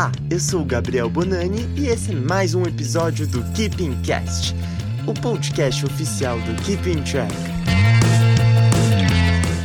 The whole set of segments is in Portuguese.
Olá, eu sou o Gabriel Bonani e esse é mais um episódio do Keeping Cast, o podcast oficial do Keeping Track.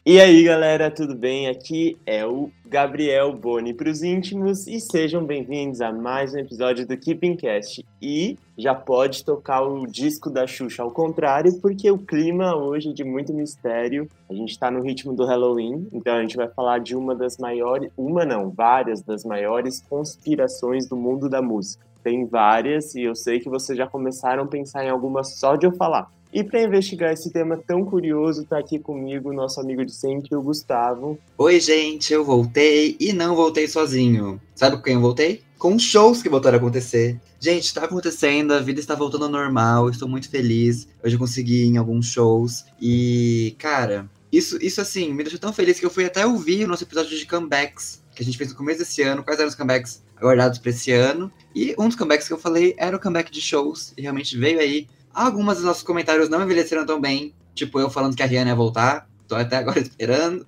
E aí galera, tudo bem? Aqui é o Gabriel Boni para os íntimos e sejam bem-vindos a mais um episódio do Keeping Cast. E já pode tocar o disco da Xuxa ao contrário, porque o clima hoje é de muito mistério. A gente está no ritmo do Halloween, então a gente vai falar de uma das maiores, uma não, várias das maiores conspirações do mundo da música. Tem várias e eu sei que vocês já começaram a pensar em algumas só de eu falar. E para investigar esse tema tão curioso, está aqui comigo nosso amigo de sempre, o Gustavo. Oi, gente, eu voltei e não voltei sozinho. Sabe com quem eu voltei? Com shows que voltaram a acontecer. Gente, está acontecendo, a vida está voltando ao normal, estou muito feliz. Hoje eu consegui ir em alguns shows. E, cara, isso, isso assim, me deixou tão feliz que eu fui até ouvir o nosso episódio de comebacks que a gente fez no começo desse ano, quais eram os comebacks aguardados para esse ano. E um dos comebacks que eu falei era o comeback de shows, e realmente veio aí. Alguns dos nossos comentários não envelheceram tão bem, tipo eu falando que a Rihanna ia voltar, tô até agora esperando.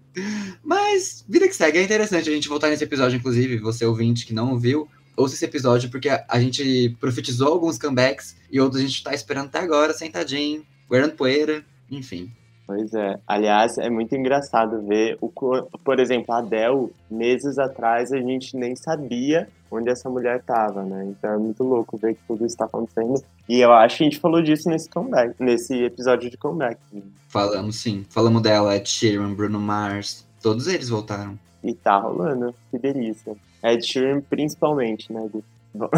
Mas, vida que segue, é interessante a gente voltar nesse episódio, inclusive, você ouvinte que não ouviu, ouça esse episódio, porque a, a gente profetizou alguns comebacks e outros a gente tá esperando até agora, sentadinho, guardando poeira, enfim. Pois é. Aliás, é muito engraçado ver, o, por exemplo, a Adele, meses atrás a gente nem sabia onde essa mulher estava, né? Então é muito louco ver que tudo está acontecendo. E eu acho que a gente falou disso nesse comeback, nesse episódio de comeback. Falamos sim. Falamos dela, Ed Sheeran, Bruno Mars, todos eles voltaram. E tá rolando, que delícia. Ed Sheeran principalmente, né, Gu? Bom.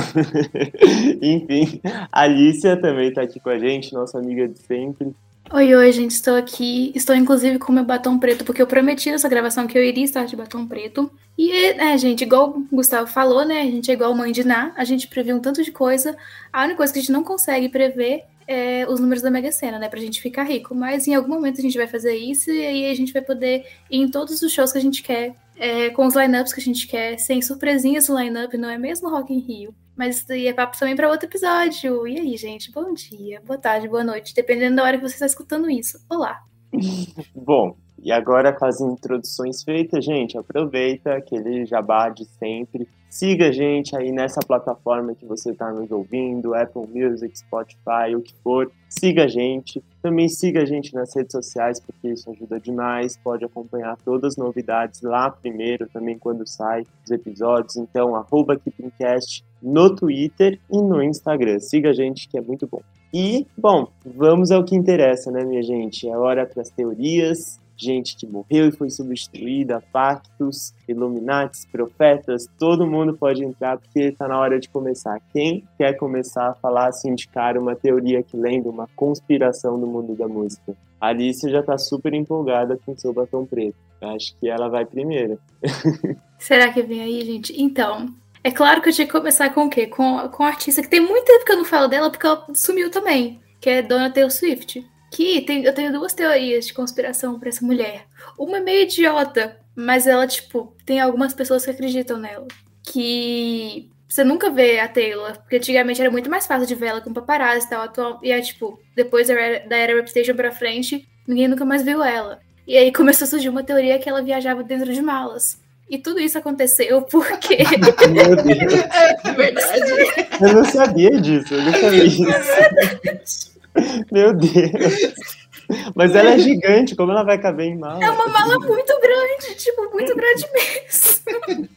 Enfim, a Alicia também tá aqui com a gente, nossa amiga de sempre. Oi, oi, gente, estou aqui. Estou inclusive com meu batom preto, porque eu prometi nessa gravação que eu iria estar de batom preto. E, é, gente, igual o Gustavo falou, né? A gente é igual mãe de Ná, a gente prevê um tanto de coisa. A única coisa que a gente não consegue prever é os números da Mega Sena, né? Pra gente ficar rico. Mas em algum momento a gente vai fazer isso e aí a gente vai poder ir em todos os shows que a gente quer, é, com os lineups que a gente quer, sem surpresinhas no lineup, não é mesmo Rock in Rio? Mas isso daí é papo também para outro episódio. E aí, gente? Bom dia, boa tarde, boa noite, dependendo da hora que você está escutando isso. Olá! Bom, e agora com as introduções feitas, gente, aproveita aquele jabá de sempre. Siga a gente aí nessa plataforma que você está nos ouvindo, Apple Music, Spotify, o que for. Siga a gente. Também siga a gente nas redes sociais, porque isso ajuda demais. Pode acompanhar todas as novidades lá primeiro, também quando sai os episódios. Então, arroba KeepingCast no Twitter e no Instagram. Siga a gente que é muito bom. E, bom, vamos ao que interessa, né, minha gente? É hora para as teorias, gente que morreu e foi substituída, pactos, Illuminatis, profetas, todo mundo pode entrar porque está na hora de começar. Quem quer começar a falar, se indicar uma teoria que lembra uma conspiração do mundo da música? A Alice já está super empolgada com seu batom preto. Acho que ela vai primeiro. Será que vem aí, gente? Então, é claro que eu tinha que começar com o quê? Com, com a artista que tem muito tempo que eu não falo dela porque ela sumiu também, que é Dona Taylor Swift. Que tem, eu tenho duas teorias de conspiração para essa mulher. Uma é meio idiota, mas ela, tipo, tem algumas pessoas que acreditam nela. Que você nunca vê a Taylor, porque antigamente era muito mais fácil de ver ela com paparazzi e tal. Atual, e é tipo, depois da era, da era Reputation pra frente, ninguém nunca mais viu ela. E aí começou a surgir uma teoria que ela viajava dentro de malas. E tudo isso aconteceu porque. Meu Deus. É verdade. Eu não sabia disso, eu não sabia disso. Meu Deus. Mas ela é gigante, como ela vai caber em mala? É uma mala muito grande, tipo, muito grande mesmo.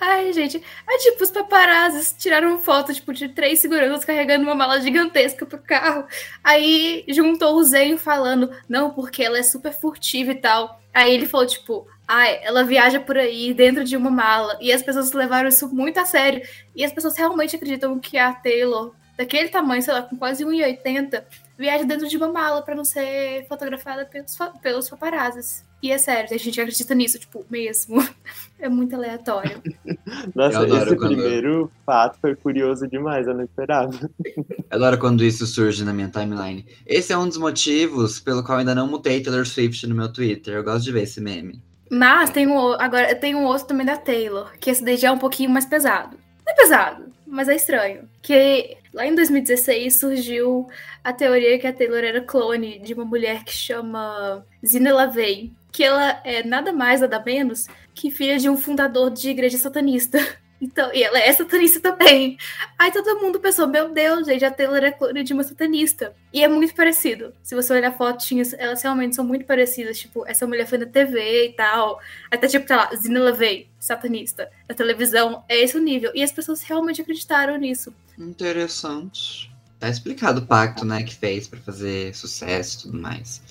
Ai, gente. Aí, tipo, os paparazzis tiraram foto, tipo, de três seguranças carregando uma mala gigantesca pro carro. Aí juntou o Zenho falando, não, porque ela é super furtiva e tal. Aí ele falou, tipo, ai, ela viaja por aí dentro de uma mala. E as pessoas levaram isso muito a sério. E as pessoas realmente acreditam que a Taylor daquele tamanho, sei lá, com quase 1,80, viaja dentro de uma mala para não ser fotografada pelos, pelos paparazzis. E é sério, a gente acredita nisso, tipo, mesmo. É muito aleatório. Nossa, esse quando... primeiro fato foi curioso demais, eu não esperava. Eu adoro quando isso surge na minha timeline. Esse é um dos motivos pelo qual ainda não mutei Taylor Swift no meu Twitter. Eu gosto de ver esse meme. Mas tem um, agora tem um outro também da Taylor, que esse daí já é um pouquinho mais pesado. Não é pesado, mas é estranho. Que lá em 2016 surgiu a teoria que a Taylor era clone de uma mulher que chama Zina LaVey, que ela é nada mais, nada menos que filha de um fundador de igreja satanista. Então, e ela é satanista também. Aí todo mundo pensou, meu Deus, gente, a Taylor é clone de uma satanista. E é muito parecido. Se você olhar fotinhas, elas realmente são muito parecidas. Tipo, essa mulher foi na TV e tal. Até tipo, tá lá, Zina LaVey, satanista. Na televisão, é esse o nível. E as pessoas realmente acreditaram nisso. Interessante. Tá explicado o pacto, né, que fez para fazer sucesso e tudo mais.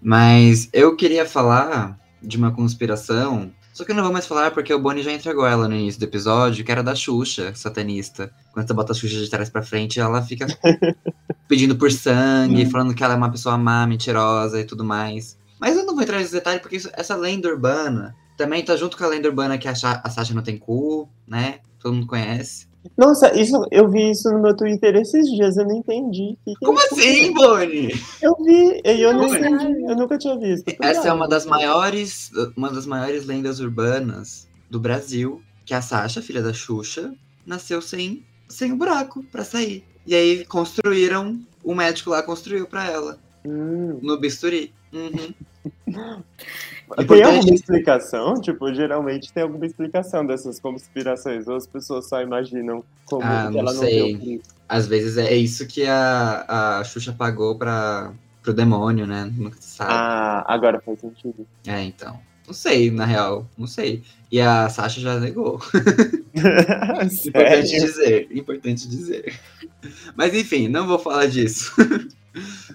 Mas eu queria falar de uma conspiração só que eu não vou mais falar porque o Bonnie já entregou ela no início do episódio, que era da Xuxa, satanista. Quando você bota a Xuxa de trás pra frente, ela fica pedindo por sangue, falando que ela é uma pessoa má, mentirosa e tudo mais. Mas eu não vou entrar nesse detalhe porque isso, essa lenda urbana também tá junto com a lenda urbana que a, a Sasha não tem cu, né? Todo mundo conhece. Nossa, isso, eu vi isso no meu Twitter esses dias, eu não entendi. Que que Como é assim, Bonnie? Eu vi, e eu não Bonnie. entendi, eu nunca tinha visto. Essa é uma das maiores, uma das maiores lendas urbanas do Brasil, que a Sasha, filha da Xuxa, nasceu sem, sem o buraco pra sair. E aí construíram, o médico lá construiu pra ela, Hum, no bisturi. Uhum. tem alguma explicação? Tipo, geralmente tem alguma explicação dessas conspirações, ou as pessoas só imaginam como Ah, que não ela não sei. clique. Às vezes é isso que a, a Xuxa pagou pra, pro demônio, né? Nunca se sabe. Ah, agora faz sentido. É, então. Não sei, na real. Não sei. E a Sasha já negou. Importante dizer, importante dizer. Mas enfim, não vou falar disso.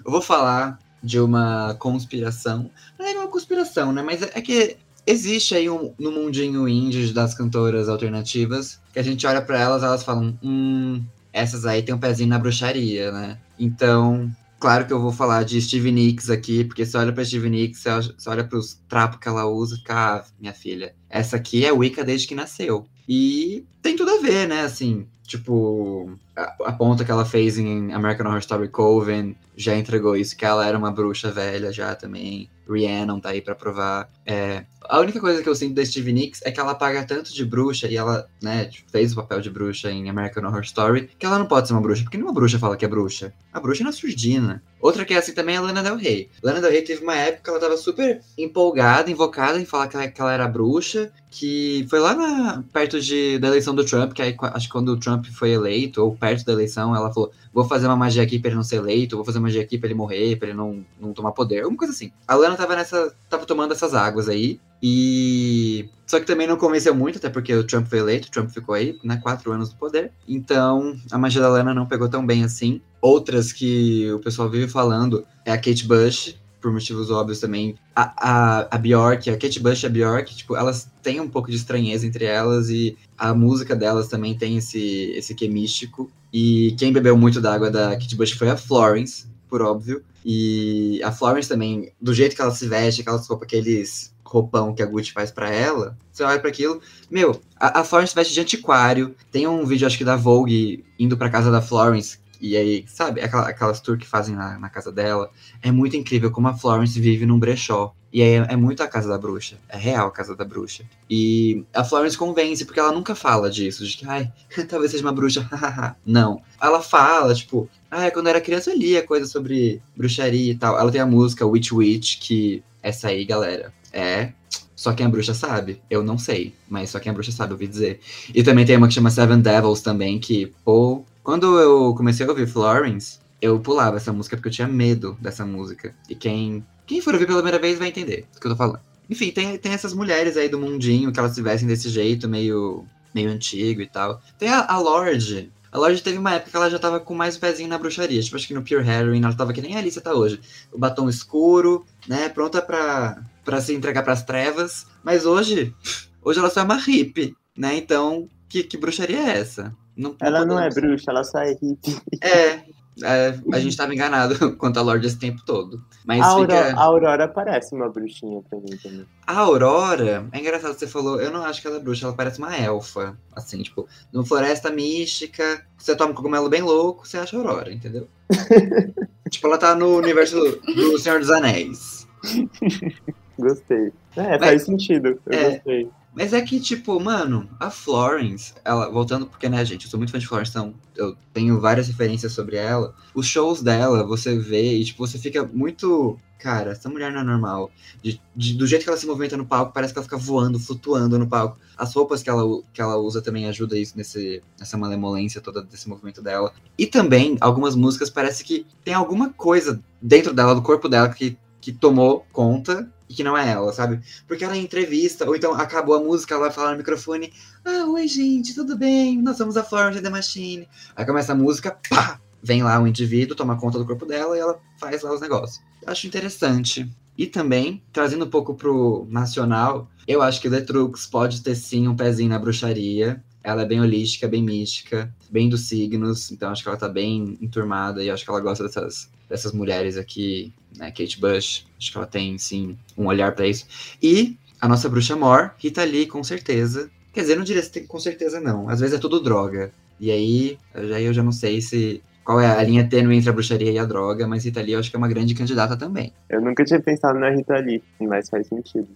Eu vou falar de uma conspiração. Não é uma conspiração, né? Mas é que existe aí um, no mundinho indie das cantoras alternativas que a gente olha pra elas elas falam, hum, essas aí tem um pezinho na bruxaria, né? Então, claro que eu vou falar de Stevie Nicks aqui, porque você olha pra Stevie Nicks, você olha- olha pros trapos que ela usa, fica, ah, minha filha, essa aqui é Wicca desde que nasceu. E tem tudo a ver, né? Assim, tipo, a, ponta que ela fez em American Horror Story Coven já entregou isso, que ela era uma bruxa velha já também. Rhiannon tá aí pra provar. É, a única coisa que eu sinto da Stevie Nicks é que ela paga tanto de bruxa e ela, né, fez o papel de bruxa em American Horror Story, que ela não pode ser uma bruxa, porque nenhuma bruxa fala que é bruxa. A bruxa é na surdina. Outra que é assim também é a Lana Del Rey. Lana Del Rey teve uma época que ela tava super empolgada, invocada em falar que ela, que ela era bruxa, que foi lá na, perto de, da eleição do Trump, que aí acho que quando o Trump foi eleito, ou perto da eleição, ela falou: vou fazer uma magia aqui pra ele não ser eleito, vou fazer uma magia aqui pra ele morrer, pra ele não, não tomar poder, alguma coisa assim. A Lana tava nessa. tava tomando essas águas aí. E. Só que também não convenceu muito, até porque o Trump foi eleito, o Trump ficou aí, né, quatro anos no poder. Então, a magia da Lana não pegou tão bem assim. Outras que o pessoal vive falando é a Kate Bush, por motivos óbvios também. A, a, a Bjork, a Kate Bush e a Bjork, tipo, elas têm um pouco de estranheza entre elas e a música delas também tem esse, esse que místico. E quem bebeu muito da água da Kate Bush foi a Florence, por óbvio. E a Florence também, do jeito que ela se veste, aquelas roupas, aqueles roupão que a Gucci faz pra ela, você olha pra aquilo, meu, a, a Florence veste de antiquário. Tem um vídeo, acho que da Vogue, indo pra casa da Florence, e aí, sabe, aquela, aquelas tours que fazem na, na casa dela. É muito incrível como a Florence vive num brechó. E aí é muito a casa da bruxa. É real a casa da bruxa. E a Florence convence, porque ela nunca fala disso, de que, ai, talvez seja uma bruxa. Não. Ela fala, tipo, ah, quando eu era criança eu lia coisa sobre bruxaria e tal. Ela tem a música Witch Witch, que essa aí, galera, é. Só quem é bruxa sabe. Eu não sei, mas só quem é bruxa sabe, ouvi dizer. E também tem uma que chama Seven Devils também, que, pô. Quando eu comecei a ouvir Florence, eu pulava essa música porque eu tinha medo dessa música. E quem, quem for ouvir pela primeira vez vai entender do que eu tô falando. Enfim, tem, tem essas mulheres aí do mundinho que elas se vestem desse jeito, meio, meio antigo e tal. Tem a, a Lorde. A Lorde teve uma época que ela já tava com mais o pezinho na bruxaria. Tipo, acho que no Pure Heroine ela tava que nem a Alice tá hoje. O batom escuro, né? Pronta pra, pra se entregar pras trevas. Mas hoje, hoje ela só é uma hippie, né? Então, que, que bruxaria é essa? Não, Ela não é bruxa, ela só é hippie. É, é, a gente tava enganado quanto a Lorde esse tempo todo. Mas A Aurora, fica. a Aurora parece uma bruxinha pra mim também. A Aurora, é engraçado que você falou, eu não acho que ela é bruxa, ela parece uma elfa. Assim, tipo, numa floresta mística, você toma um cogumelo bem louco, você acha a Aurora, entendeu? tipo, ela tá no universo do Senhor dos Anéis. Gostei. É, Mas- faz sentido. Eu é. gostei. Mas é que, tipo, mano, a Florence, ela, voltando, porque, né, gente, eu sou muito fã de Florence, então eu tenho várias referências sobre ela. Os shows dela, você vê e, tipo, você fica muito. Cara, essa mulher não é normal. De, de, do jeito que ela se movimenta no palco, parece que ela fica voando, flutuando no palco. As roupas que ela, que ela usa também ajudam isso nesse, nessa malemolência toda desse movimento dela. E também, algumas músicas parece que tem alguma coisa dentro dela, do corpo dela, que, que tomou conta e que não é ela, sabe? Porque ela em entrevista, ou então acabou a música, ela vai falar no microfone: Ah, oi, gente, tudo bem? Nós somos a Florence The Machine. Aí começa a música, pá! Vem lá o indivíduo, toma conta do corpo dela e ela faz lá os negócios. Acho interessante. E também, trazendo um pouco pro nacional, eu acho que Letrux pode ter sim um pezinho na bruxaria. Ela é bem holística, bem mística, bem dos signos, então acho que ela tá bem enturmada e acho que ela gosta dessas, dessas mulheres aqui, né? Kate Bush, acho que ela tem sim um olhar para isso. E a nossa bruxa Mor, Rita Lee, com certeza. Quer dizer, não diria com certeza não. Às vezes é tudo droga. E aí, aí eu já não sei se qual é a linha tênue entre a bruxaria e a droga, mas Rita Lee eu acho que é uma grande candidata também. Eu nunca tinha pensado na Rita Lee, mas faz sentido.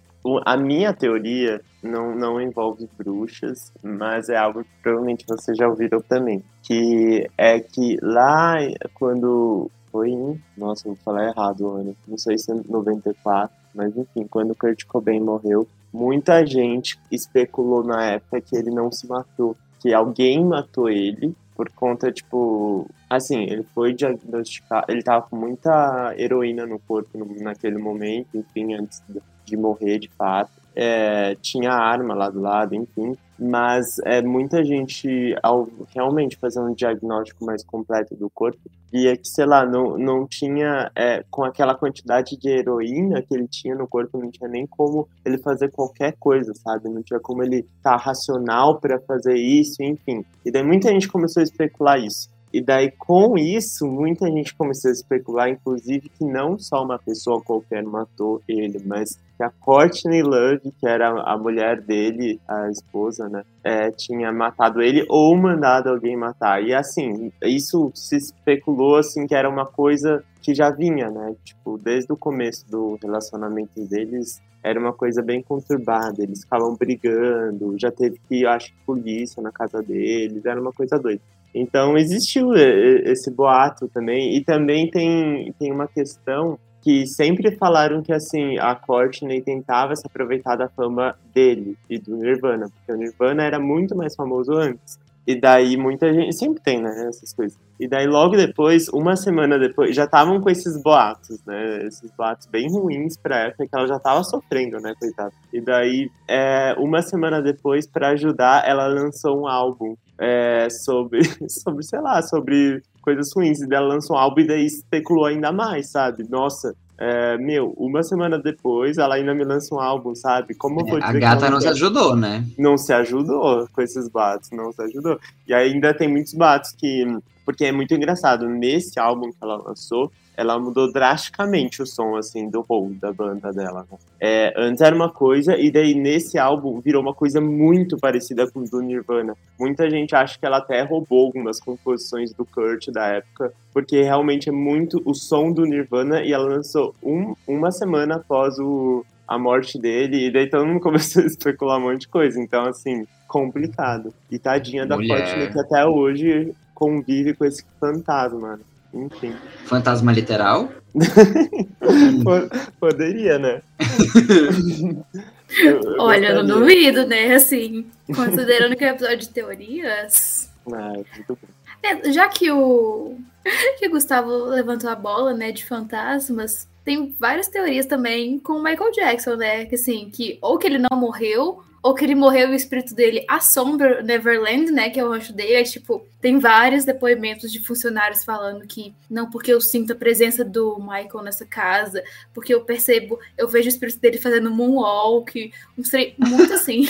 A minha teoria não, não envolve bruxas, mas é algo que provavelmente você já ouviram também. Que é que lá quando foi em. Nossa, vou falar errado ano. Não sei se é 94, mas enfim, quando Kurt Cobain morreu, muita gente especulou na época que ele não se matou. Que alguém matou ele por conta, tipo. Assim, ele foi diagnosticado. Ele tava com muita heroína no corpo naquele momento, enfim, antes de morrer de fato. É, tinha arma lá do lado, enfim. Mas é, muita gente, ao realmente fazer um diagnóstico mais completo do corpo, via que, sei lá, não, não tinha, é, com aquela quantidade de heroína que ele tinha no corpo, não tinha nem como ele fazer qualquer coisa, sabe? Não tinha como ele estar tá racional para fazer isso, enfim. E daí muita gente começou a especular isso. E daí, com isso, muita gente começou a especular, inclusive, que não só uma pessoa qualquer matou ele, mas que a Courtney Love, que era a mulher dele, a esposa, né, é, tinha matado ele ou mandado alguém matar. E assim, isso se especulou assim que era uma coisa que já vinha, né? Tipo, desde o começo do relacionamento deles, era uma coisa bem conturbada. Eles ficavam brigando, já teve que, acho polícia na casa deles, era uma coisa doida. Então existiu esse boato também, e também tem, tem uma questão que sempre falaram que assim a Courtney tentava se aproveitar da fama dele e do Nirvana, porque o Nirvana era muito mais famoso antes. E daí muita gente. Sempre tem, né? Essas coisas. E daí logo depois, uma semana depois, já estavam com esses boatos, né? Esses boatos bem ruins pra época que ela já tava sofrendo, né, coitada. E daí, é, uma semana depois, para ajudar, ela lançou um álbum é, sobre, sobre, sei lá, sobre coisas ruins. E ela lançou um álbum e daí especulou ainda mais, sabe? Nossa, é, meu, uma semana depois ela ainda me lança um álbum, sabe? Como eu vou é, A gata não se ajudou, né? Não se ajudou com esses batos, não se ajudou. E ainda tem muitos batos que. Porque é muito engraçado, nesse álbum que ela lançou, ela mudou drasticamente o som, assim, do rol da banda dela. Né? É, antes era uma coisa, e daí nesse álbum virou uma coisa muito parecida com o do Nirvana. Muita gente acha que ela até roubou algumas composições do Kurt da época, porque realmente é muito o som do Nirvana, e ela lançou um, uma semana após o, a morte dele, e daí todo mundo começou a especular um monte de coisa. Então, assim, complicado. E tadinha da Courtney que até hoje convive com esse fantasma. Enfim. Fantasma literal? Poderia, né? eu, Olha, eu não duvido, né? Assim, considerando que é episódio de teorias. Ah, é muito bom. É, já que o que o Gustavo levantou a bola, né, de fantasmas, tem várias teorias também com o Michael Jackson, né? Que assim, que ou que ele não morreu, ou que ele morreu e o espírito dele assombra Neverland, né? Que é o rancho dele. É, tipo, tem vários depoimentos de funcionários falando que não, porque eu sinto a presença do Michael nessa casa, porque eu percebo, eu vejo o espírito dele fazendo moonwalk, um trem muito assim.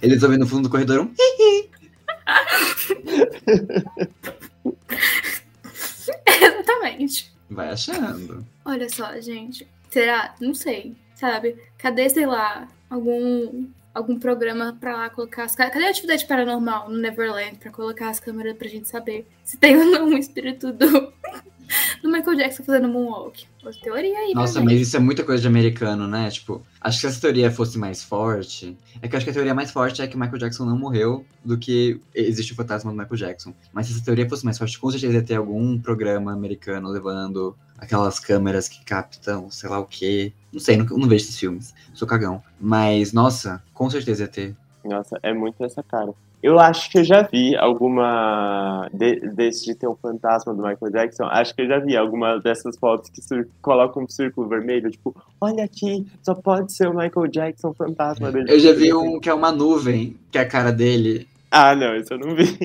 Eles ouvem no fundo do corredor um. Exatamente. Vai achando. Olha só, gente. Será? Não sei. Sabe? Cadê, sei lá, algum algum programa para lá colocar as câmeras. Cadê a atividade paranormal no Neverland para colocar as câmeras pra gente saber se tem ou não um espírito do, do Michael Jackson fazendo moonwalk. Outra teoria aí, Nossa, né, mas isso é muita coisa de americano, né? Tipo, acho que se essa teoria fosse mais forte. É que eu acho que a teoria mais forte é que o Michael Jackson não morreu do que existe o fantasma do Michael Jackson. Mas se essa teoria fosse mais forte, com certeza ia ter algum programa americano levando aquelas câmeras que captam, sei lá o quê. Não sei, não, não vejo esses filmes. Sou cagão. Mas, nossa, com certeza ia ter. Nossa, é muito essa cara. Eu acho que eu já vi alguma. De, desse de ter um fantasma do Michael Jackson. Acho que eu já vi alguma dessas fotos que sur- colocam um círculo vermelho. Tipo, olha aqui, só pode ser o Michael Jackson fantasma dele. Eu já vi um que é uma nuvem, que é a cara dele. Ah, não, isso eu não vi.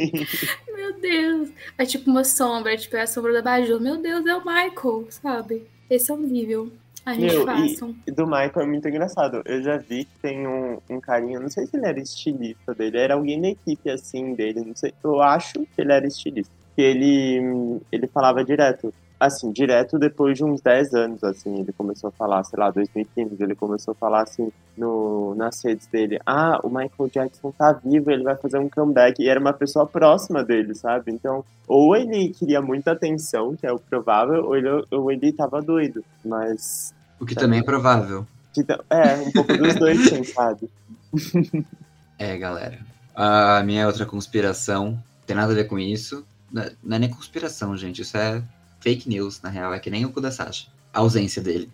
Meu Deus. É tipo uma sombra, é tipo é a sombra da Baju. Meu Deus, é o Michael, sabe? Esse é um nível. A gente Meu, e- façam. E do Michael é muito engraçado. Eu já vi que tem um, um carinha, não sei se ele era estilista dele, era alguém da equipe assim dele, não sei. Eu acho que ele era estilista. Que ele, ele falava direto. Assim, direto depois de uns 10 anos, assim, ele começou a falar, sei lá, 2015, ele começou a falar assim no, nas redes dele, ah, o Michael Jackson tá vivo, ele vai fazer um comeback, e era uma pessoa próxima dele, sabe? Então, ou ele queria muita atenção, que é o provável, ou ele, ou ele tava doido, mas O que também é provável. que É, um pouco dos dois, quem sabe. É, galera. A minha outra conspiração tem nada a ver com isso. Não é- não é nem conspiração, gente. Isso é fake news, na real. É que nem o cu da Sasha. A ausência dele.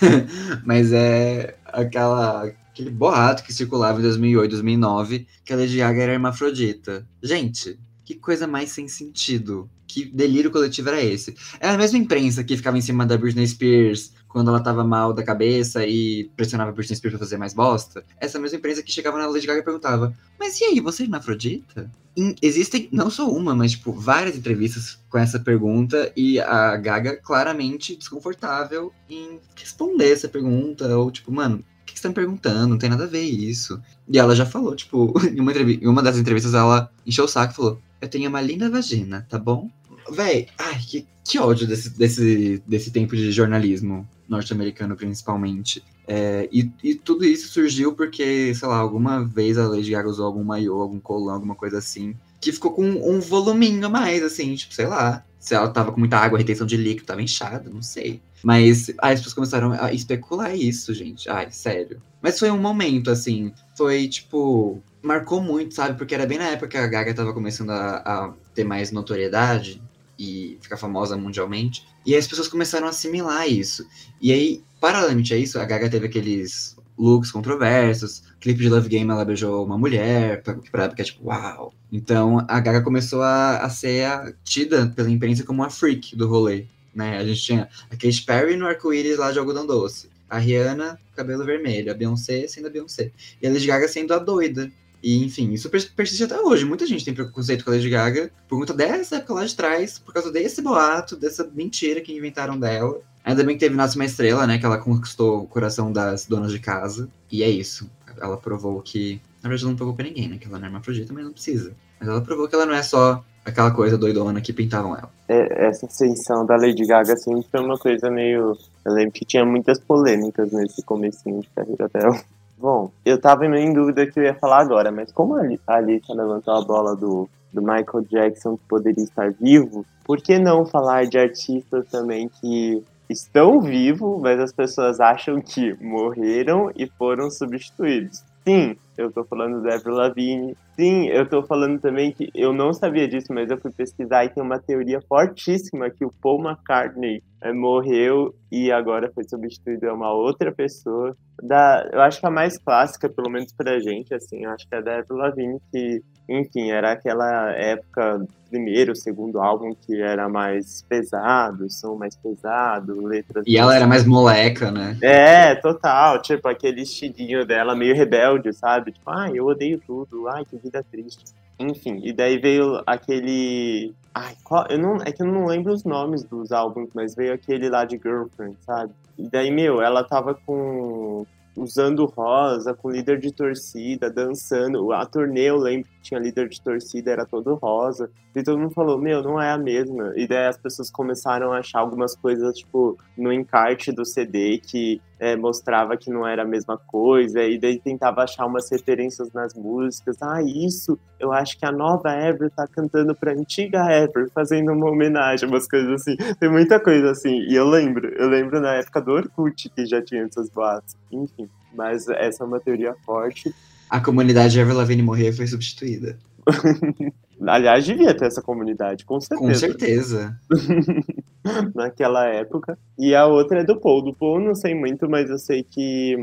Mas é aquela, aquele boato que circulava em 2008, 2009, que a Lady Gaga era hermafrodita. Gente, que coisa mais sem sentido. Que delírio coletivo era esse? É a mesma imprensa que ficava em cima da Britney Spears quando ela tava mal da cabeça e pressionava a Britney Spears pra fazer mais bosta. Essa mesma imprensa que chegava na Lady Gaga e perguntava: Mas e aí, você é hermafrodita? Em- existem não só uma, mas tipo, várias entrevistas com essa pergunta e a Gaga claramente desconfortável em responder essa pergunta. Ou tipo, mano, o que você tá perguntando? Não tem nada a ver isso. E ela já falou, tipo, em uma, em uma das entrevistas ela encheu o saco e falou: Eu tenho uma linda vagina, tá bom? Véi, ai, que, que ódio desse, desse, desse tempo de jornalismo norte-americano, principalmente. É, e, e tudo isso surgiu porque, sei lá, alguma vez a Lady Gaga usou algum maiô, algum colã, alguma coisa assim, que ficou com um voluminho a mais, assim, tipo, sei lá. Se ela tava com muita água, retenção de líquido, tava inchada, não sei. Mas aí as pessoas começaram a especular isso, gente. Ai, sério. Mas foi um momento, assim, foi tipo. Marcou muito, sabe? Porque era bem na época que a Gaga tava começando a, a ter mais notoriedade e ficar famosa mundialmente. E aí as pessoas começaram a assimilar isso. E aí, paralelamente a isso, a Gaga teve aqueles looks controversos. Clipe de Love Game, ela beijou uma mulher, pra- que é tipo, uau. Então a Gaga começou a, a ser a- tida pela imprensa como a freak do rolê. Né? A gente tinha a Katy Perry no arco-íris lá de algodão doce. A Rihanna, cabelo vermelho. A Beyoncé sendo a Beyoncé. E a Lady Gaga sendo a doida. E, enfim, isso pers- persiste até hoje. Muita gente tem preconceito com a Lady Gaga por conta dessa época lá de trás, por causa desse boato, dessa mentira que inventaram dela. Ainda bem que teve Nasce uma Estrela, né? Que ela conquistou o coração das donas de casa. E é isso. Ela provou que. Na verdade, ela não provou pra ninguém, né? Que ela não é hermafrodita, mas não precisa. Mas ela provou que ela não é só aquela coisa doidona que pintavam ela. É, essa ascensão da Lady Gaga sempre foi uma coisa meio. Eu lembro que tinha muitas polêmicas nesse comecinho de carreira dela. Bom, eu tava em dúvida que eu ia falar agora, mas como a Ali- a Alissa levantou a bola do, do Michael Jackson que poderia estar vivo, por que não falar de artistas também que estão vivos, mas as pessoas acham que morreram e foram substituídos? Sim, eu tô falando do Avril Lavigne. Sim, eu tô falando também que eu não sabia disso, mas eu fui pesquisar e tem uma teoria fortíssima que o Paul McCartney eh, morreu e agora foi substituído a uma outra pessoa. Da, eu acho que a mais clássica, pelo menos pra gente, assim, eu acho que é da Avril Lavigne, que, enfim, era aquela época, primeiro, segundo álbum, que era mais pesado, som mais pesado, letras... E ela era mais moleca, né? É, total. Tipo, aquele estilinho dela meio rebelde, sabe? Tipo, ai, eu odeio tudo. Ai, que vida triste. Enfim, e daí veio aquele. Ai, qual... eu não... é que eu não lembro os nomes dos álbuns, mas veio aquele lá de Girlfriend, sabe? E daí, meu, ela tava com. Usando rosa, com líder de torcida, dançando. A turnê, eu lembro tinha líder de torcida, era todo rosa. E todo mundo falou, meu, não é a mesma. E daí as pessoas começaram a achar algumas coisas, tipo, no encarte do CD que é, mostrava que não era a mesma coisa, e daí tentava achar umas referências nas músicas. Ah, isso, eu acho que a nova Ever tá cantando pra antiga Ever, fazendo uma homenagem, umas coisas assim. Tem muita coisa assim. E eu lembro, eu lembro na época do Orkut que já tinha essas boatos. Enfim, mas essa é uma teoria forte. A comunidade Ever Lavigne morrer foi substituída. Aliás, devia ter essa comunidade, com certeza. Com certeza. Naquela época. E a outra é do Paul. Do Paul não sei muito, mas eu sei que,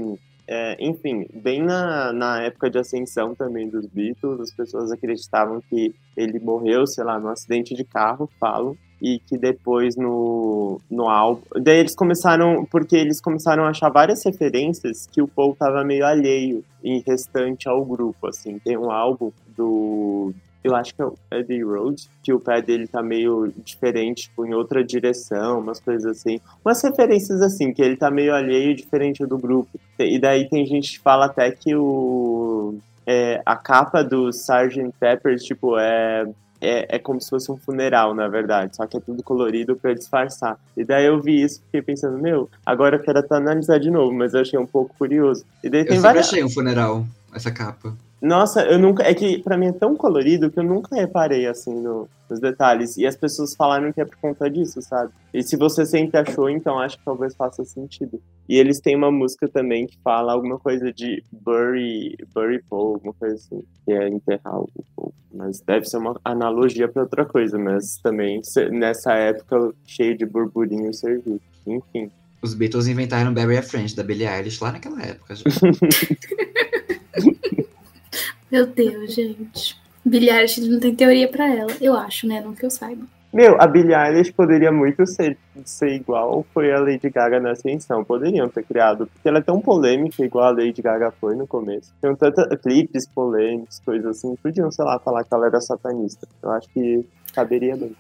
é, enfim, bem na, na época de ascensão também dos Beatles, as pessoas acreditavam que ele morreu, sei lá, num acidente de carro, falo, e que depois no, no álbum. Daí eles começaram. Porque eles começaram a achar várias referências que o Paul tava meio alheio e restante ao grupo. Assim, tem um álbum do. Eu acho que é o Eddie Road, que o pé dele tá meio diferente, tipo, em outra direção, umas coisas assim. Umas referências assim, que ele tá meio alheio e diferente do grupo. E daí tem gente que fala até que o. É, a capa do Sgt. Peppers, tipo, é é, é como se fosse um funeral, na verdade, só que é tudo colorido para disfarçar. E daí eu vi isso e fiquei pensando, meu, agora eu quero até analisar de novo, mas eu achei um pouco curioso. E daí eu tem sempre várias... achei um funeral, essa capa. Nossa, eu nunca. É que pra mim é tão colorido que eu nunca reparei assim no, nos detalhes. E as pessoas falaram que é por conta disso, sabe? E se você sempre achou, então acho que talvez faça sentido. E eles têm uma música também que fala alguma coisa de bury, bury Paul, alguma coisa assim, que é enterrar o Paul. Mas deve ser uma analogia para outra coisa, mas também nessa época cheio de burburinho serviu. Enfim. Os Beatles inventaram Bury a Friend da Billie Eilish lá naquela época. Meu Deus, gente. Billie Eilish não tem teoria para ela, eu acho, né? Não que eu saiba. Meu, a Billie Eilish poderia muito ser, ser igual foi a Lady Gaga na Ascensão. Poderiam ter criado, porque ela é tão polêmica igual a Lady Gaga foi no começo. Tem tantos clipes polêmicos, coisas assim. Podiam, sei lá, falar que ela era satanista. Eu acho que caberia bem.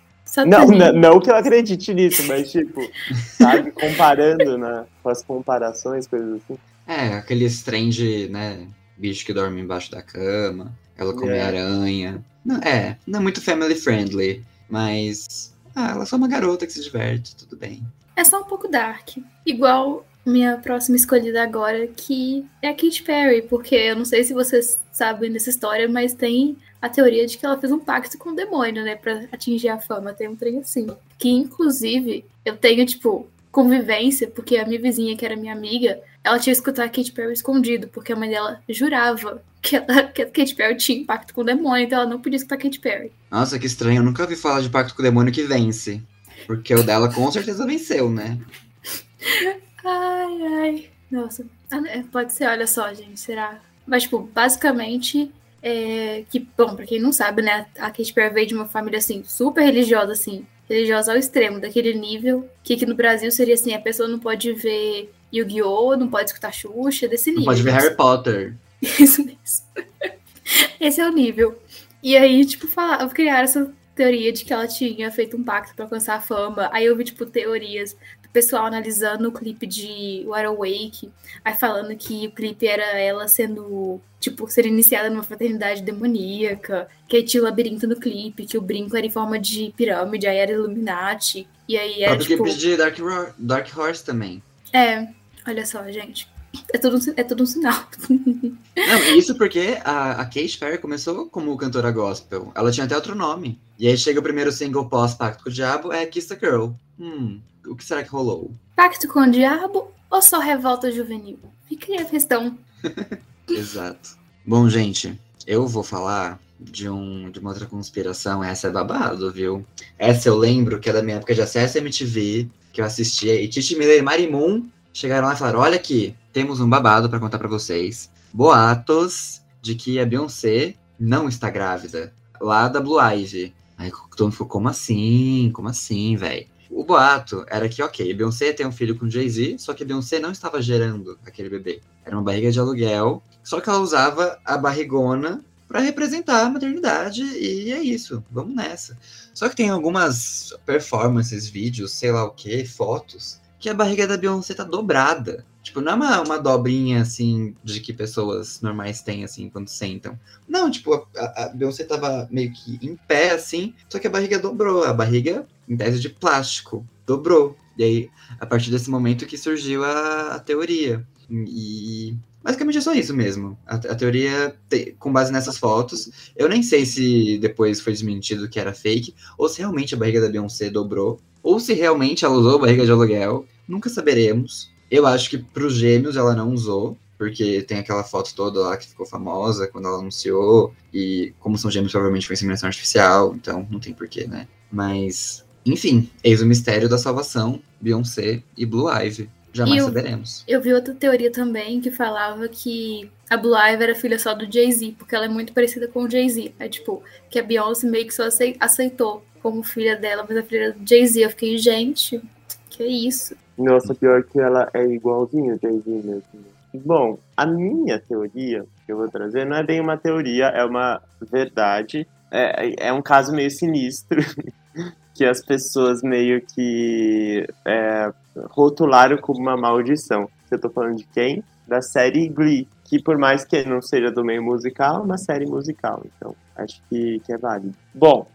Não, não, não, que eu acredite nisso, mas tipo, sabe, comparando, né, com as comparações, coisas assim. É, aqueles trend, né, bicho que dorme embaixo da cama, ela come é. aranha. Não, é, não é muito family friendly, mas ah, ela é só uma garota que se diverte, tudo bem. É só um pouco dark. Igual minha próxima escolhida agora, que é a Katy Perry, porque eu não sei se vocês sabem dessa história, mas tem a teoria de que ela fez um pacto com o demônio, né, pra atingir a fama. Tem um trem assim. Que, inclusive, eu tenho, tipo, convivência, porque a minha vizinha, que era minha amiga, ela tinha escutado a Katy Perry escondido, porque a mãe dela jurava que, ela, que a Katy Perry tinha pacto com o demônio, então ela não podia escutar a Katy Perry. Nossa, que estranho, eu nunca ouvi falar de pacto com o demônio que vence. Porque o dela com certeza venceu, né? ai, ai. Nossa, ah, é, pode ser, olha só, gente, será? Mas, tipo, basicamente, é, que, bom, pra quem não sabe, né, a Katy Perry veio de uma família, assim, super religiosa, assim, religiosa ao extremo, daquele nível, que aqui no Brasil seria assim, a pessoa não pode ver Yu-Gi-Oh!, não pode escutar Xuxa, desse nível. Não pode ver Harry Potter. Isso mesmo. Esse é o nível. E aí, tipo, falar, criar essa teoria de que ela tinha feito um pacto para alcançar a fama. Aí eu vi, tipo, teorias pessoal analisando o clipe de Wide Awake, aí falando que o clipe era ela sendo, tipo, ser iniciada numa fraternidade demoníaca, que aí tinha o labirinto no clipe, que o brinco era em forma de pirâmide, aí era Illuminati. E aí era, tipo... clipe de Dark, Dark Horse também. É, olha só, gente. É tudo, é tudo um sinal. Não, isso porque a, a Kate Perry começou como cantora gospel. Ela tinha até outro nome. E aí chega o primeiro single pós-Pacto com o Diabo, é Kiss the Girl. Hum, o que será que rolou? Pacto com o Diabo ou só revolta juvenil? Fica aí a questão. Exato. Bom, gente, eu vou falar de, um, de uma outra conspiração. Essa é babado, viu? Essa eu lembro que é da minha época de acesso MTV, que eu assistia. E Titi Miller e Marimun chegaram lá e falaram: Olha aqui, temos um babado para contar para vocês. Boatos de que a Beyoncé não está grávida. Lá da Blue Ivy. Aí todo mundo ficou, como assim? Como assim, velho? O boato era que, ok, Beyoncé tem um filho com Jay-Z, só que Beyoncé não estava gerando aquele bebê. Era uma barriga de aluguel, só que ela usava a barrigona para representar a maternidade e é isso, vamos nessa. Só que tem algumas performances, vídeos, sei lá o que, fotos, que a barriga da Beyoncé tá dobrada. Tipo, não é uma, uma dobrinha, assim, de que pessoas normais têm, assim, quando sentam. Não, tipo, a, a Beyoncé tava meio que em pé, assim, só que a barriga dobrou. A barriga em tese de plástico. dobrou. E aí, a partir desse momento que surgiu a, a teoria. E basicamente é só isso mesmo. A, a teoria, te, com base nessas fotos, eu nem sei se depois foi desmentido que era fake, ou se realmente a barriga da Beyoncé dobrou, ou se realmente ela usou barriga de aluguel. Nunca saberemos. Eu acho que para os gêmeos ela não usou, porque tem aquela foto toda lá que ficou famosa quando ela anunciou, e como são gêmeos, provavelmente foi inseminação artificial, então não tem porquê, né? Mas, enfim, eis o mistério da salvação, Beyoncé e Blue Ivy. Jamais eu, saberemos. Eu vi outra teoria também que falava que a Blue Ivy era filha só do Jay-Z, porque ela é muito parecida com o Jay-Z. É tipo, que a Beyoncé meio que só aceitou como filha dela, mas a filha do Jay-Z. Eu fiquei, gente, que isso? Nossa, pior que ela é igualzinha o Jay-Z mesmo. Bom, a minha teoria que eu vou trazer não é bem uma teoria, é uma verdade. É, é um caso meio sinistro que as pessoas meio que é, rotularam como uma maldição. Eu tô falando de quem? Da série Glee, que por mais que não seja do meio musical, é uma série musical, então acho que, que é válido. Bom,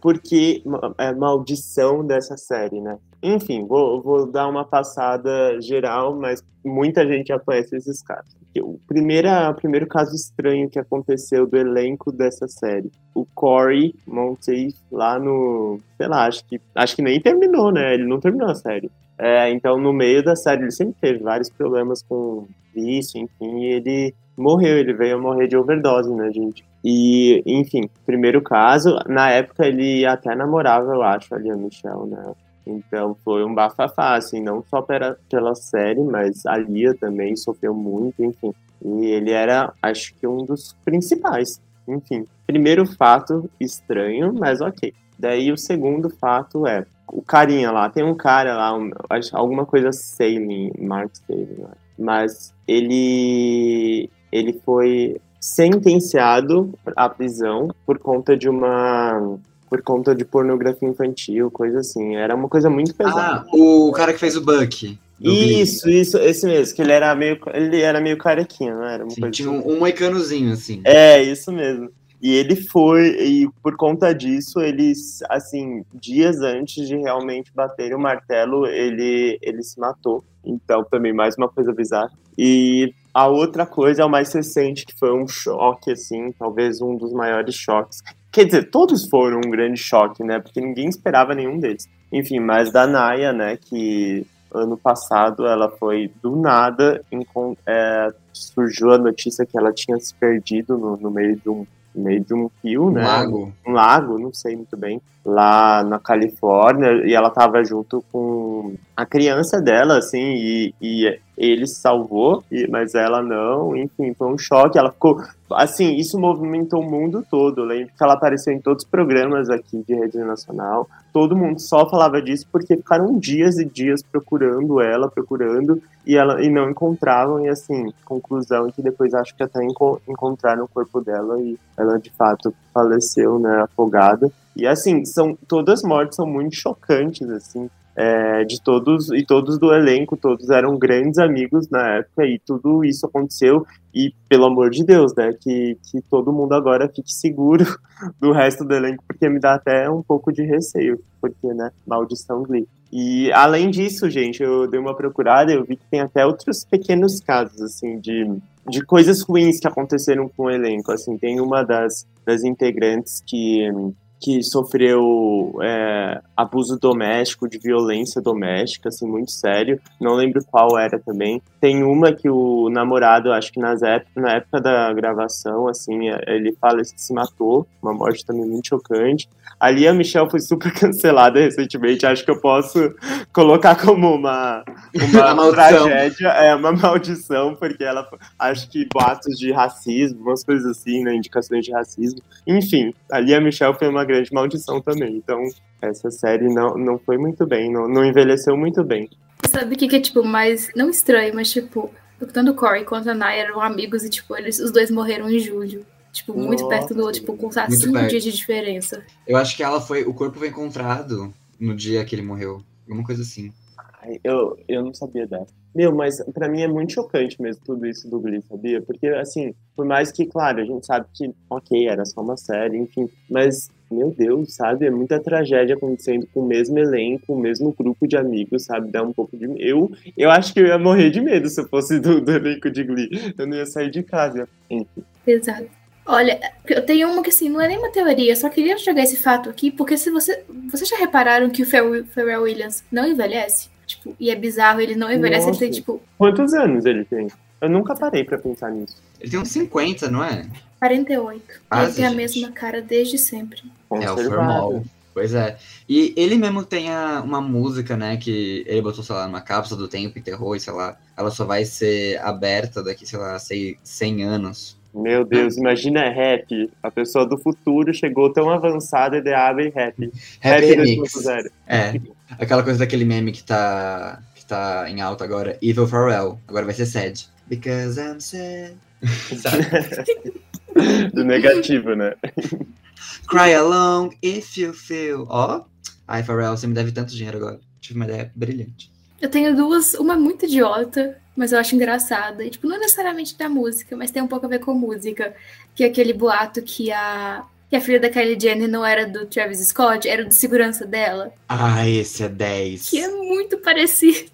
por que é maldição dessa série, né? Enfim, vou, vou dar uma passada geral, mas muita gente já conhece esses casos. O primeiro, o primeiro caso estranho que aconteceu do elenco dessa série. O Corey Monteith, lá no. Sei lá, acho que, acho que nem terminou, né? Ele não terminou a série. É, então, no meio da série, ele sempre teve vários problemas com vício, enfim, ele morreu, ele veio a morrer de overdose, né, gente? E, enfim, primeiro caso, na época ele até namorava, eu acho, ali a Michelle, né? Então foi um bafafá, assim, não só pela, pela série, mas a Lia também sofreu muito, enfim. E ele era, acho que, um dos principais. Enfim, primeiro fato estranho, mas ok. Daí o segundo fato é o carinha lá, tem um cara lá, um, acho, alguma coisa Sailing, Mark Sailing, mas ele ele foi sentenciado à prisão por conta de uma por conta de pornografia infantil, coisa assim. Era uma coisa muito pesada. Ah, o cara que fez o Buck. Isso, isso, esse mesmo, que ele era meio, ele era meio carequinha, não era? Sim, tinha um, assim. um moicanozinho, assim. É, isso mesmo. E ele foi, e por conta disso, eles, assim, dias antes de realmente bater o martelo, ele, ele se matou. Então, também mais uma coisa bizarra. E a outra coisa é o mais recente, que foi um choque, assim, talvez um dos maiores choques Quer dizer, todos foram um grande choque, né? Porque ninguém esperava nenhum deles. Enfim, mas da Naya, né? Que ano passado ela foi do nada, é, surgiu a notícia que ela tinha se perdido no, no meio de um no meio de um rio, um né? Lago. Um lago, não sei muito bem, lá na Califórnia, e ela tava junto com a criança dela, assim, e, e ele salvou, mas ela não, enfim, foi um choque, ela ficou, assim, isso movimentou o mundo todo, eu lembro que ela apareceu em todos os programas aqui de rede nacional, todo mundo só falava disso porque ficaram dias e dias procurando ela, procurando, e ela e não encontravam, e assim, conclusão que depois acho que até enco encontraram o corpo dela, e ela de fato faleceu, né, afogada, e assim, são todas as mortes são muito chocantes, assim, é, de todos e todos do elenco, todos eram grandes amigos na época e tudo isso aconteceu e pelo amor de Deus, né, que, que todo mundo agora fique seguro do resto do elenco, porque me dá até um pouco de receio, porque, né, maldição Glee. E além disso, gente, eu dei uma procurada, eu vi que tem até outros pequenos casos, assim, de, de coisas ruins que aconteceram com o elenco, assim, tem uma das, das integrantes que que sofreu é, abuso doméstico, de violência doméstica, assim, muito sério. Não lembro qual era também. Tem uma que o namorado, acho que nas época, na época da gravação, assim, é, ele fala que se matou, uma morte também muito chocante. Ali a Michelle foi super cancelada recentemente, acho que eu posso colocar como uma, uma tragédia, é uma maldição, porque ela, acho que boatos de racismo, umas coisas assim, né, indicações de racismo. Enfim, ali a Michelle foi uma grande maldição também. Então, essa série não, não foi muito bem, não, não envelheceu muito bem. Sabe o que, que é, tipo, mais. Não estranho, mas, tipo, tanto o Corey quanto a Naya eram amigos e, tipo, eles, os dois morreram em julho. Tipo, muito Nossa, perto do outro, tipo, com cinco perto. dias de diferença. Eu acho que ela foi. O corpo foi encontrado no dia que ele morreu. Alguma coisa assim. Eu, eu não sabia dessa. Meu, mas para mim é muito chocante mesmo tudo isso do Glee, sabia? Porque, assim, por mais que, claro, a gente sabe que, ok, era só uma série, enfim, mas meu Deus, sabe? É muita tragédia acontecendo com o mesmo elenco, o mesmo grupo de amigos, sabe? Dá um pouco de. Eu, eu acho que eu ia morrer de medo se eu fosse do, do elenco de Glee. Eu não ia sair de casa. Enfim. Exato. Olha, eu tenho uma que assim, não é nem uma teoria, só queria jogar esse fato aqui, porque se você. Vocês já repararam que o Pharrell Williams não envelhece? Tipo, e é bizarro, ele não envelhece, ele Nossa. tem, tipo, Quantos anos ele tem? Eu nunca parei pra pensar nisso. Ele tem uns 50, não é? 48. Ah, ele tem a gente. mesma cara desde sempre. É o formal. Pois é. E ele mesmo tem a- uma música, né, que ele botou, sei lá, numa cápsula do tempo, enterrou e sei lá, ela só vai ser aberta daqui, sei lá, sei, 100 anos. Meu Deus, imagina rap. A pessoa do futuro chegou tão avançada e abre rap. Rap Remix. 2.0. É. Aquela coisa daquele meme que tá, que tá em alta agora, Evil Pharrell. Agora vai ser sad. Because I'm sad. Sabe? Do negativo, né? Cry along if you feel. Ó. Ai, Pharrell, você me deve tanto dinheiro agora. Tive uma ideia brilhante. Eu tenho duas, uma muito idiota, mas eu acho engraçada. E, tipo, não necessariamente da música, mas tem um pouco a ver com música. Que é aquele boato que a, que a filha da Kylie Jenner não era do Travis Scott, era do segurança dela. Ah, esse é 10. Que é muito parecido.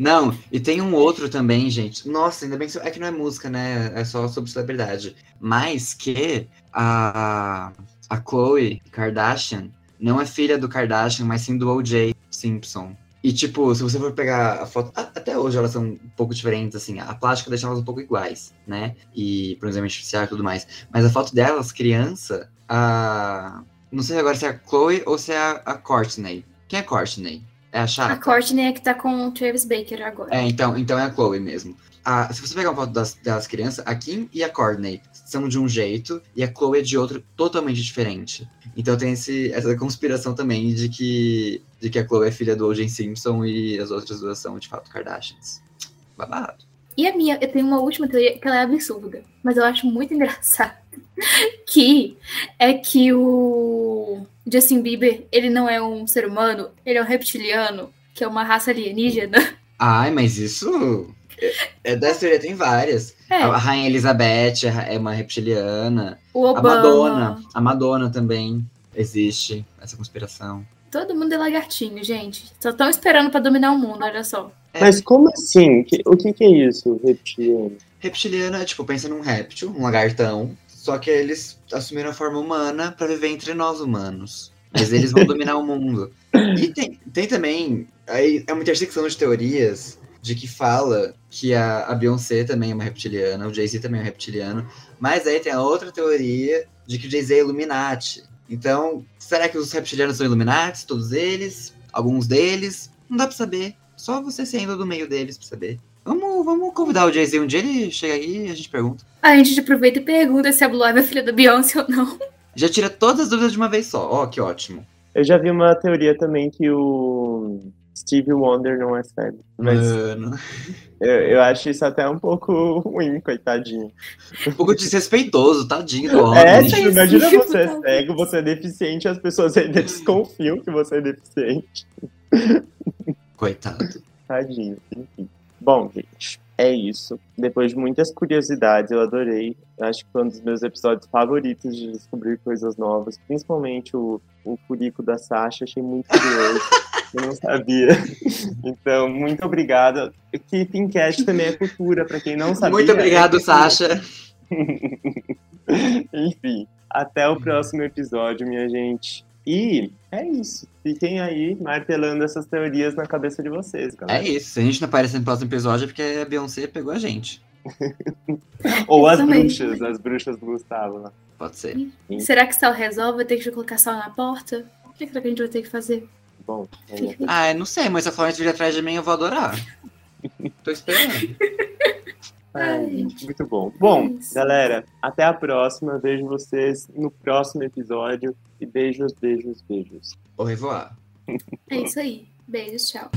Não, e tem um outro também, gente. Nossa, ainda bem que. É que não é música, né? É só sobre celebridade. Mas que a, a Chloe Kardashian não é filha do Kardashian, mas sim do O.J. Simpson. E, tipo, se você for pegar a foto. Até hoje elas são um pouco diferentes, assim. A plástica deixa elas um pouco iguais, né? E por exemplo, artificial e tudo mais. Mas a foto delas, criança, a. Não sei agora se é a Chloe ou se é a, a Courtney. Quem é Courtney? É a chata? A Courtney é que tá com o Travis Baker agora. É, então, então é a Chloe mesmo. A- se você pegar uma foto das, das crianças, a Kim e a Courtney são de um jeito e a Chloe é de outro totalmente diferente. Então tem esse, essa conspiração também de que, de que a Chloe é filha do O.J. Simpson e as outras duas são de fato Kardashians. Babado. E a minha, eu tenho uma última teoria que ela é absurda, mas eu acho muito engraçada. Que é que o Justin Bieber, ele não é um ser humano, ele é um reptiliano, que é uma raça alienígena. Ai, mas isso. É, dessa teoria tem várias. É, A Rainha Elizabeth é uma reptiliana. o A Obama. Madonna. A Madonna também existe essa conspiração. Todo mundo é lagartinho, gente. Só estão esperando pra dominar o mundo, olha só. É. Mas como assim? O que, que é isso, reptiliano? Reptiliano é tipo, pensa num réptil, um lagartão, só que eles assumiram a forma humana pra viver entre nós humanos. Mas eles vão dominar o mundo. E tem, tem também, aí é uma intersecção de teorias de que fala que a, a Beyoncé também é uma reptiliana, o Jay-Z também é um reptiliano, mas aí tem a outra teoria de que o Jay-Z é Illuminati. Então, será que os reptilianos são Illuminati, todos eles? Alguns deles? Não dá pra saber. Só você sendo do meio deles pra saber. Vamos, vamos convidar o Jay-Z um dia, ele chega aí e a gente pergunta. A gente aproveita e pergunta se a Blue Ivy é filha da Beyoncé ou não. Já tira todas as dúvidas de uma vez só. Ó, que ótimo. Eu já vi uma teoria também que o Steve Wonder não é cego. Mas Mano. eu, eu acho isso até um pouco ruim, coitadinho. Um pouco desrespeitoso, tadinho do homem. É, tipo, imagina sim, você é cego, você é deficiente, as pessoas ainda desconfiam que você é deficiente. Coitado. Tadinho, enfim. Bom, gente, é isso. Depois de muitas curiosidades, eu adorei. Acho que foi um dos meus episódios favoritos de descobrir coisas novas, principalmente o, o furico da Sasha, achei muito curioso. Eu não sabia. Então, muito obrigado. Que Pincast também é cultura, para quem não sabia. Muito obrigado, é. Sasha. Enfim, até o próximo episódio, minha gente. E é isso. Fiquem aí martelando essas teorias na cabeça de vocês, É galera. isso. Se a gente não aparecer no próximo episódio é porque a Beyoncé pegou a gente. Ou as bruxas, as bruxas do Gustavo lá. Pode ser. Será que sal resolve? Vai ter que colocar sal na porta? O que será que a gente vai ter que fazer? Bom, vamos. Ah, eu não sei, mas se a Florence vir atrás de mim, eu vou adorar. Tô esperando. Ai, muito bom. Bom, Isso. galera, até a próxima. Vejo vocês no próximo episódio. E beijos, beijos, beijos. Au revoir. É isso aí. Beijos, tchau.